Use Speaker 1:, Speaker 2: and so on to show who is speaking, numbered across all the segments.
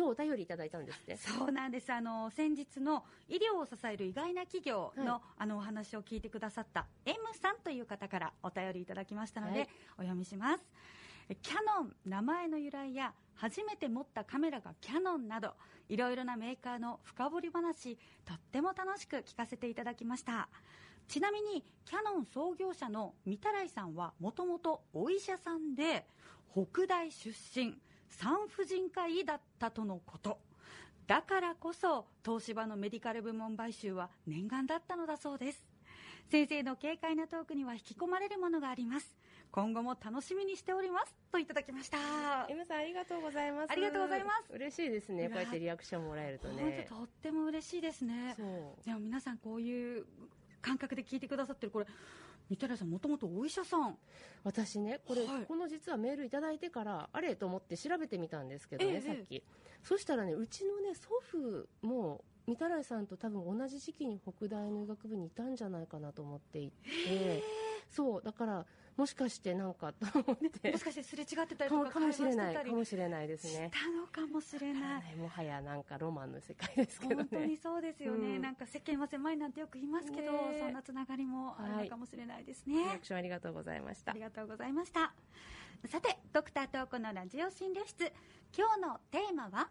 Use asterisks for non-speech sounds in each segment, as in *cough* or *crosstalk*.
Speaker 1: 今日お便りいただいたんですって？
Speaker 2: そうなんです。あの先日の医療を支える意外な企業の,、
Speaker 1: はい。
Speaker 2: あのお話を聞いてくださった M さんという方からお便りいただきましたので、
Speaker 1: はい。
Speaker 2: お読みします。えキャノン名前の由来や初めて持ったカメラがキャノンなどいろいろなメーカーの深掘り話とっても楽しく聞かせていただきました。ちなみにキャノン創業者の御手洗さんはもともとお医者さんで北大出身産婦人科医だったとのこと。だからこそ東芝のメディカル部門買収は念願だったのだそうです。先生の軽快なトークには引き込まれるものがあります。今後も楽しみにしております。といただきました。
Speaker 1: M さんありがとうございます。
Speaker 2: ありがとうございます。
Speaker 1: 嬉しいですね。こうやってリアクションもらえると
Speaker 2: 本
Speaker 1: ね
Speaker 2: 当とっても嬉しいですね。でも皆さんこういう感覚で聞いてくださってるこれ三寺さんもともとお医者さん。
Speaker 1: 私ねこれ、
Speaker 2: はい。
Speaker 1: この実はメールいただいてからあれと思って調べてみたんですけどね、
Speaker 2: ええ。
Speaker 1: さっき。そしたらねうちのね祖父も御手洗さんと多分同じ時期に北大の医学部にいたんじゃないかなと思っていてそうだからもしかしてなんかと思って
Speaker 2: もしかしてすれ違ってたりとか
Speaker 1: かもしれないかもしれないですね。
Speaker 2: したのかもしれない。
Speaker 1: はいもはやなんかロマンの世界ですけどね。
Speaker 2: 本当にそうですよね、
Speaker 1: うん。
Speaker 2: なんか世間は狭いなんてよく言いますけど、
Speaker 1: ねえ。
Speaker 2: そんなつながりもあるのかもしれないですね、
Speaker 1: リアクションありがとうございました。
Speaker 2: ありがとうございました。さてドクタートークのラジオ診療室。今日のテーマは？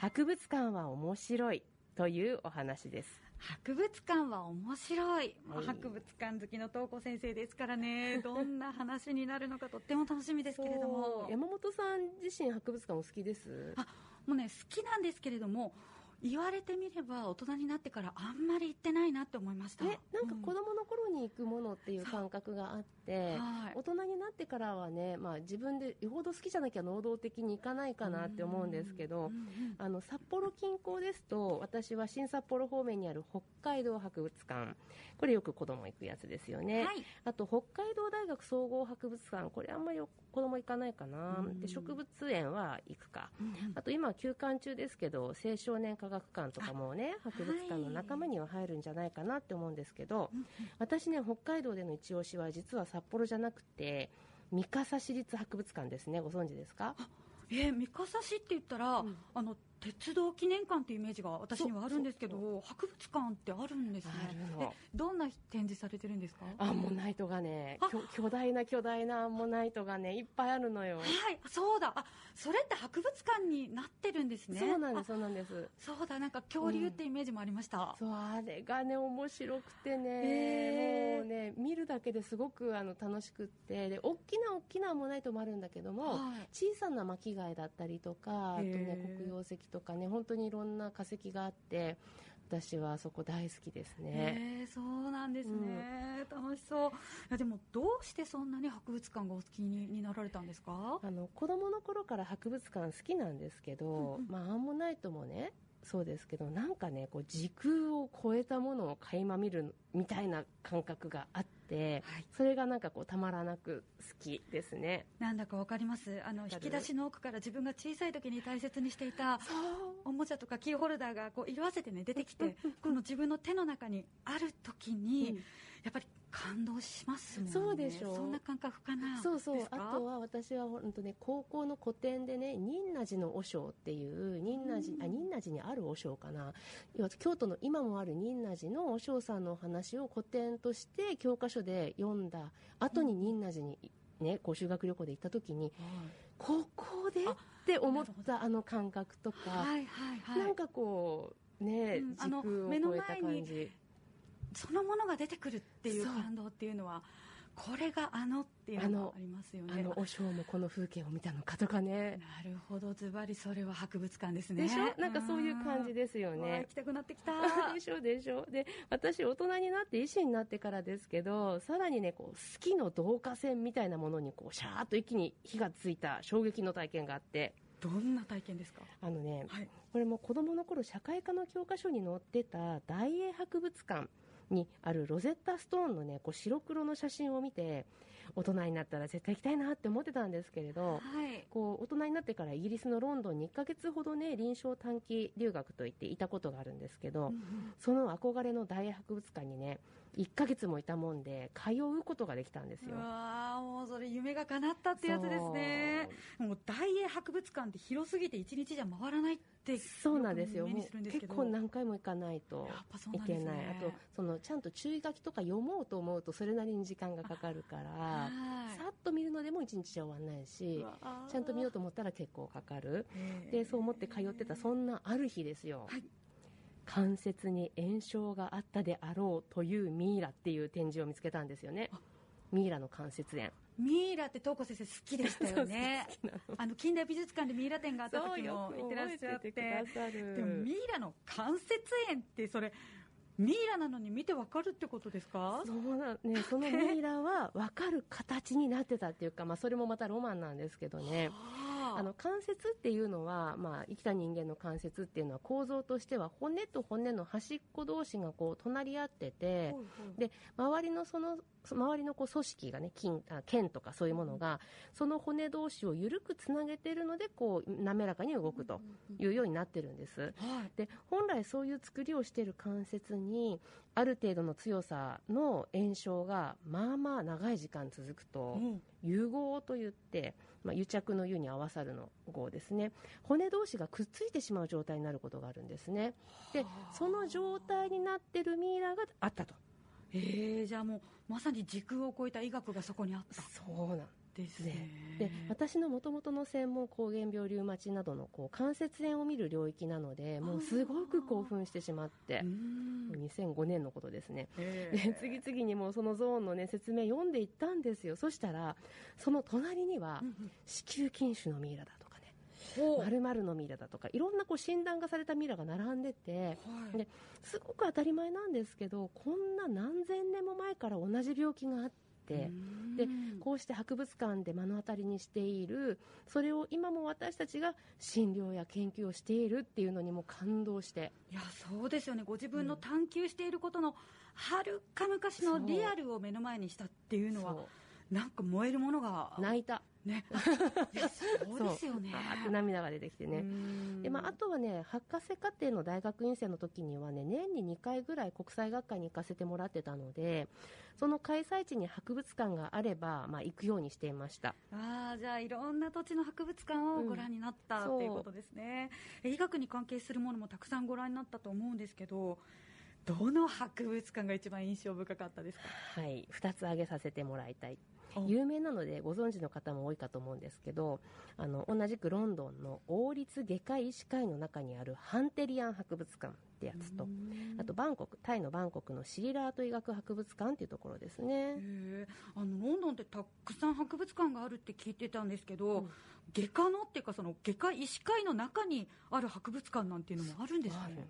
Speaker 1: 博物館は面白いというお話です。
Speaker 2: 博物館は面白い、まあ
Speaker 1: はい。
Speaker 2: 博物館好きの東子先生ですからね。*laughs* どんな話になるのかとっても楽しみですけれども。
Speaker 1: 山本さん自身博物館お好きです？
Speaker 2: あもうね好きなんですけれども言われてみれば大人になってからあんまり行ってないなって思いました。
Speaker 1: えなんか子
Speaker 2: う
Speaker 1: 供の頃に行くものっていう感覚があって、
Speaker 2: はい。
Speaker 1: 大人になってからはね、まあ、自分でよほど好きじゃなきゃ能動的に行かないかなって思うんですけど、
Speaker 2: うんうん
Speaker 1: あの札幌近郊ですと私は新札幌方面にある北海道博物館。これよく子供行くやつですよね、
Speaker 2: はい。
Speaker 1: あと北海道大学総合博物館。これあんまり子供行かないかな、
Speaker 2: うん。
Speaker 1: で植物園は行くか。
Speaker 2: うんうん。
Speaker 1: あと今休館中ですけど青少年科学館とかもね博物館の仲間には入るんじゃないかなって思うんですけど、私ね北海道での一押しは実は札幌じゃなくて三笠市立博物館ですね。ご存知ですか？
Speaker 2: えー三笠市って言ったら、
Speaker 1: うん。
Speaker 2: あの鉄道記念館っていうイメージが私にはあるんですけど博物館ってあるんですね。
Speaker 1: あるの。
Speaker 2: えどんな展示されてるんですか？
Speaker 1: アンモナイトがね
Speaker 2: あ。
Speaker 1: 巨巨大な巨大なアンモナイトがねいっぱいあるのよ、
Speaker 2: はいそうだ。あそれって博物館になってるんですね。
Speaker 1: そうなんです
Speaker 2: あ。
Speaker 1: そうなんです。
Speaker 2: そうだなんか恐竜ってイメージもありました、
Speaker 1: そうあれがね面白くてね、もうね見るだけですごくあの楽しくってで大きな大きなアンモナイトもあるんだけども、
Speaker 2: はい。
Speaker 1: 小さな巻貝だったりとかあと
Speaker 2: へ
Speaker 1: ね
Speaker 2: ー。
Speaker 1: 黒曜石とかね本当にいろんな化石があって私はそこ大好きですね。
Speaker 2: へえそうなんですね、楽しそう。いやでもどうしてそんなに博物館がお好きにになられたんですか？
Speaker 1: あの子供の頃から博物館好きなんですけど、
Speaker 2: うんうん。
Speaker 1: まあ、アンモナイトもねそうですけどなんかねこう時空を超えたものを垣間見るみたいな感覚があって、
Speaker 2: はい。
Speaker 1: それがなんかこうたまらなく好きですね。
Speaker 2: なんだかわかります。あの引き出しの奥から自分が小さい時に大切にしていたおもちゃとかキーホルダーがこう色あせてね出てきて *laughs* この自分の手の中にある時に、
Speaker 1: うん
Speaker 2: やっぱり感動しますもんね。
Speaker 1: そうでしょ。う
Speaker 2: そんな感覚か？な
Speaker 1: そうそう。あとは私は本当ね高校の古典でね仁和寺の和尚っていう仁和寺、
Speaker 2: うん。
Speaker 1: あ仁和寺にある和尚かな。京都の今もある仁和寺の和尚さんのお話を古典として教科書で読んだ後に仁和寺にねこう修学旅行で行った時にここで
Speaker 2: あ
Speaker 1: って思ったあの感覚とか、
Speaker 2: はいはいはい。
Speaker 1: なんかこうね、
Speaker 2: うんあ
Speaker 1: 時
Speaker 2: の目の
Speaker 1: 空を超えた感じ
Speaker 2: そのものが出てくるっていう感動っていうのはこれがあのっていう
Speaker 1: あの
Speaker 2: のがありますよね。
Speaker 1: あの和尚もこの風景を見たのかとかね。
Speaker 2: なるほど。ズバリそれは博物館ですね。
Speaker 1: でしょ？なんかそういう感じですよね。
Speaker 2: 行きたくなってきた。*laughs*
Speaker 1: でしょ？でしょ？で私大人になって医師になってからですけどさらにねこう好きの導火線みたいなものにこうシャーッと一気に火がついた衝撃の体験があって。
Speaker 2: どんな体験ですか？
Speaker 1: あのね
Speaker 2: はい。
Speaker 1: これも子供の頃社会科の教科書に載ってた大英博物館にあるロゼッタストーンのねこう白黒の写真を見て大人になったら絶対行きたいなって思ってたんですけれど
Speaker 2: はい。
Speaker 1: こう大人になってからイギリスのロンドンに1ヶ月ほどね臨床短期留学といっていたことがあるんですけど、
Speaker 2: うんうん。
Speaker 1: その憧れの大英博物館にね1ヶ月もいたもんで通うことができたんですよ。
Speaker 2: う。わーもうそれ夢が叶ったってやつですね。もう大英博物館って広すぎて一日じゃ回らないって
Speaker 1: そうなんですよ。結構何回も行かないといけない。あとそのちゃんと注意書きとか読もうと思うとそれなりに時間がかかるから
Speaker 2: はい。
Speaker 1: さっと見るのでも一日じゃ終わらないしちゃんと見ようと思ったら結構かかる。でそう思って通ってたそんなある日ですよ、
Speaker 2: はい
Speaker 1: 関節に炎症があったであろうというミイラっていう展示を見つけたんですよね。ミイラの関節炎。
Speaker 2: ミイラって東子先生好きでしたよね。*laughs* あの近代美術館でミイラ展があった時も行ってらっしゃって。でもミイラの関節炎ってそれミイラなのに見てわかるってことですか？
Speaker 1: そうなんね、そのミイラは分かる形になってたっていうか、まあ、それもまたロマンなんですけどね。
Speaker 2: は *laughs* あ
Speaker 1: あの関節っていうのは、まあ、生きた人間の関節っていうのは構造としては骨と骨の端っこ同士がこう隣り合ってて
Speaker 2: ほいほい
Speaker 1: で周りのその周りのこう組織がね筋あ腱とかそういうものがその骨同士を緩くつなげているのでこう滑らかに動くというようになってるんです。
Speaker 2: はい。
Speaker 1: で本来そういう作りをしている関節にある程度の強さの炎症がまあまあ長い時間続くと
Speaker 2: うん。
Speaker 1: 融合といって、まあ、癒着の湯に合わさるの合ですね。骨同士がくっついてしまう状態になることがあるんですね。でその状態になってるミイラがあったと。
Speaker 2: えー、じゃあもうまさに時空を超えた医学がそこにあった。
Speaker 1: そうなん
Speaker 2: ですね。
Speaker 1: で私のもともとの専門膠原病リウマチなどのこう関節炎を見る領域なのでもうすごく興奮してしまって
Speaker 2: うーん。
Speaker 1: 2005年のことですね。
Speaker 2: え
Speaker 1: で
Speaker 2: ー
Speaker 1: 次々にもうそのゾーンの、ね、説明読んでいったんですよ。そしたらその隣には子宮筋腫のミイラだとかね。
Speaker 2: ほう。
Speaker 1: 〇〇のミイラだとかいろんなこう診断がされたミイラが並んでて
Speaker 2: はい。
Speaker 1: ですごく当たり前なんですけどこんな何千年も前から同じ病気があって。で
Speaker 2: うん。
Speaker 1: こうして博物館で目の当たりにしているそれを今も私たちが診療や研究をしているっていうのにも感動して。
Speaker 2: いやそうですよね。ご自分の探求していることのはるか昔のリアルを目の前にしたっていうのは
Speaker 1: そ
Speaker 2: なんか燃えるものが
Speaker 1: う泣いた。
Speaker 2: ね。*laughs* そうですよね。
Speaker 1: 涙が出てきてね。
Speaker 2: うん。
Speaker 1: でまあ、あとはね博士課程の大学院生の時にはね年に2回ぐらい国際学会に行かせてもらってたのでその開催地に博物館があれば、まあ、行くようにしていました。
Speaker 2: あーじゃあいろんな土地の博物館をご覧になった、
Speaker 1: うん
Speaker 2: っていうことですね。え医学に関係するものもたくさんご覧になったと思うんですけどどの博物館が一番印象深かったですか？
Speaker 1: はい。2つ挙げさせてもらいたい。
Speaker 2: お
Speaker 1: 有名なのでご存知の方も多いかと思うんですけどあの同じくロンドンの王立外科医師会の中にあるハンテリアン博物館ってやつと
Speaker 2: うん。
Speaker 1: あとバンコクタイのバンコクのシリラート医学博物館っていうところですね。
Speaker 2: あのロンドンってたくさん博物館があるって聞いてたんですけど、
Speaker 1: うん。
Speaker 2: 外科のっていうかその外科医師会の中にある博物館なんていうのもあるんですね。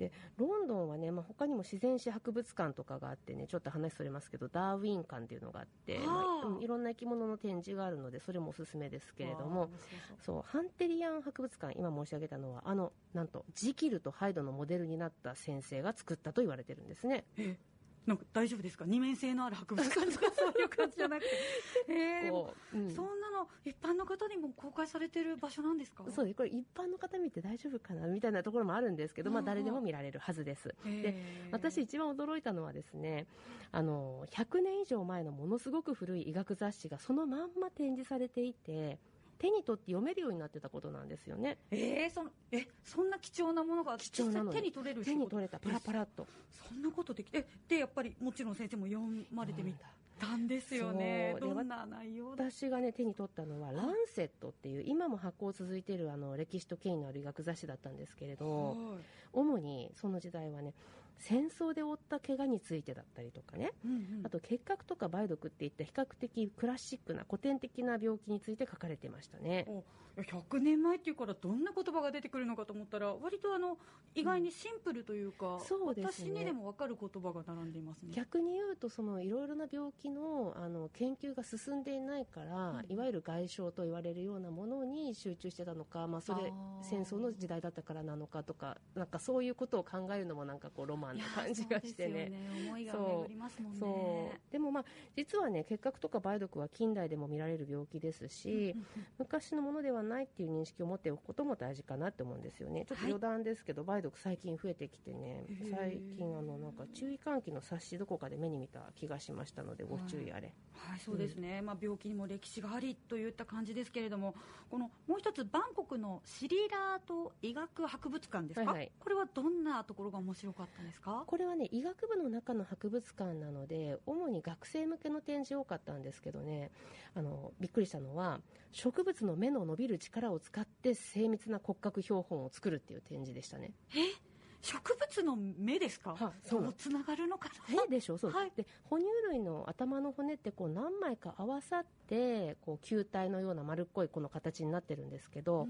Speaker 1: でロンドンはね、まあ、他にも自然史博物館とかがあってねちょっと話それますけどダーウィン館っていうのがあってまあうんいろんな生き物の展示があるのでそれもおすすめですけれども
Speaker 2: そう
Speaker 1: ハンテリアン博物館今申し上げたのはあのなんとジキルとハイドのモデルになった先生が作ったと言われてるんですね。
Speaker 2: えなんか大丈夫ですか？二面性のある博物館とかそういう感じじゃなくて。え *laughs* ー
Speaker 1: こううん。
Speaker 2: そんなの一般の方にも公開されてる場所なんですか？
Speaker 1: そうですこれ一般の方見て大丈夫かなみたいなところもあるんですけど、まあ、
Speaker 2: うん。
Speaker 1: 誰でも見られるはずです。で私一番驚いたのはですねあの100年以上前のものすごく古い医学雑誌がそのまんま展示されていて手に取って読めるようになってたことなんですよね。
Speaker 2: えーそのえそんな貴重なものが
Speaker 1: 貴重なの
Speaker 2: 手に取れる
Speaker 1: 手に取れた。パラパラっと。
Speaker 2: そんなことできてでやっぱりもちろん先生も読まれてみたんですよね。どんな内容だ？
Speaker 1: 私がね手に取ったのは「ランセット」っていう今も発行続いているあの歴史と権威のある医学雑誌だったんですけれど
Speaker 2: はい。
Speaker 1: 主にその時代はね戦争で負った怪我についてだったりとかね。
Speaker 2: うんうん。
Speaker 1: あと結核とか梅毒っていった比較的クラシックな古典的な病気について書かれてましたね。
Speaker 2: おいや100年前っていうからどんな言葉が出てくるのかと思ったら割とあの意外にシンプルというか、
Speaker 1: そうですね。
Speaker 2: 私にでも分かる言葉が並んでいますね。
Speaker 1: 逆に言うとそのいろいろな病気のあの研究が進んでいないから、
Speaker 2: うん。
Speaker 1: いわゆる外傷と言われるようなものに集中してたのか、まあ、それ戦争の時代だったからなのかとかなんかそういうことを考えるのもなんかこうロマンな感じがしてね。
Speaker 2: そうね。思いが巡りますもんね。
Speaker 1: でもまあ実はね結核とか梅毒は近代でも見られる病気ですし、
Speaker 2: うんうん
Speaker 1: 昔のものではないっていう認識を持っておくことも大事かなって思うんですよね。ちょっと
Speaker 2: はい。
Speaker 1: 余談ですけど、梅毒最近増えてきてね。最近あのなんか注意喚起の冊子どこかで目に見た気がしましたのでご注意あれ、
Speaker 2: はい、そうですね、まあ、病気にも歴史がありといった感じですけれども、このもう一つバンコクのシリラート医学博物館ですか、
Speaker 1: はいはい。
Speaker 2: これはどんなところが面白かったですか？
Speaker 1: これはね医学部の中の博物館なので主に学生向けの展示多かったんですけどね。あのびっくりしたのは植物の芽の伸びる力を使って精密な骨格標本を作るっていう展示でしたね。
Speaker 2: え？植物の芽ですか、
Speaker 1: はいそう。
Speaker 2: つながるのかな？
Speaker 1: えでしょ？そう、
Speaker 2: はい。
Speaker 1: で哺乳類の頭の骨ってこう何枚か合わさってこう球体のような丸っこいこの形になってるんですけど、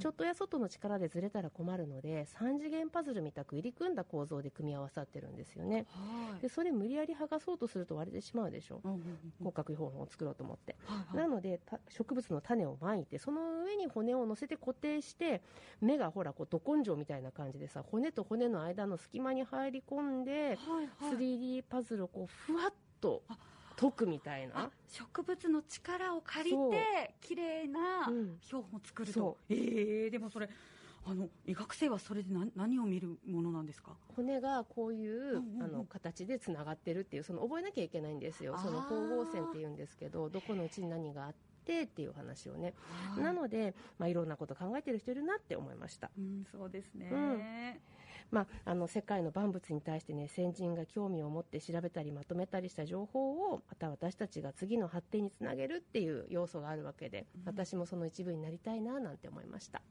Speaker 1: ちょっとや外の力でずれたら困るので3次元パズルみたく入り組んだ構造で組み合わさってるんですよね。
Speaker 2: はい。
Speaker 1: でそれ無理やり剥がそうとすると割れてしまうでしょ？
Speaker 2: うんうんうん
Speaker 1: 骨格標本を作ろうと思って。
Speaker 2: はいは
Speaker 1: ないのでた植物の種をまいてその上に骨を乗せて固定して目がほらこうど根性みたいな感じでさ骨と骨の間の隙間に入り込んで
Speaker 2: はいはい。
Speaker 1: 3D パズルをこうふわっと
Speaker 2: あ
Speaker 1: 解くみたい
Speaker 2: あ
Speaker 1: な
Speaker 2: 植物の力を借りて綺麗な
Speaker 1: うん。
Speaker 2: 標本を作る
Speaker 1: そ
Speaker 2: と、ええでもそれあの医学生はそれで何何を見るものなんですか？
Speaker 1: 骨がこういう、
Speaker 2: うんうんうん。
Speaker 1: あの形でつながってるっていうその覚えなきゃいけないんですよ。その光合線っていうんですけどどこのうちに何があってっていう話をね、
Speaker 2: はい。
Speaker 1: なので、まあ、いろんなこと考えてる人いるなって思いました。
Speaker 2: うん、そうですね、
Speaker 1: うん。まあ、あの世界の万物に対してね先人が興味を持って調べたりまとめたりした情報をまた私たちが次の発展につなげるっていう要素があるわけで、
Speaker 2: うん。
Speaker 1: 私もその一部になりたいななんて思いました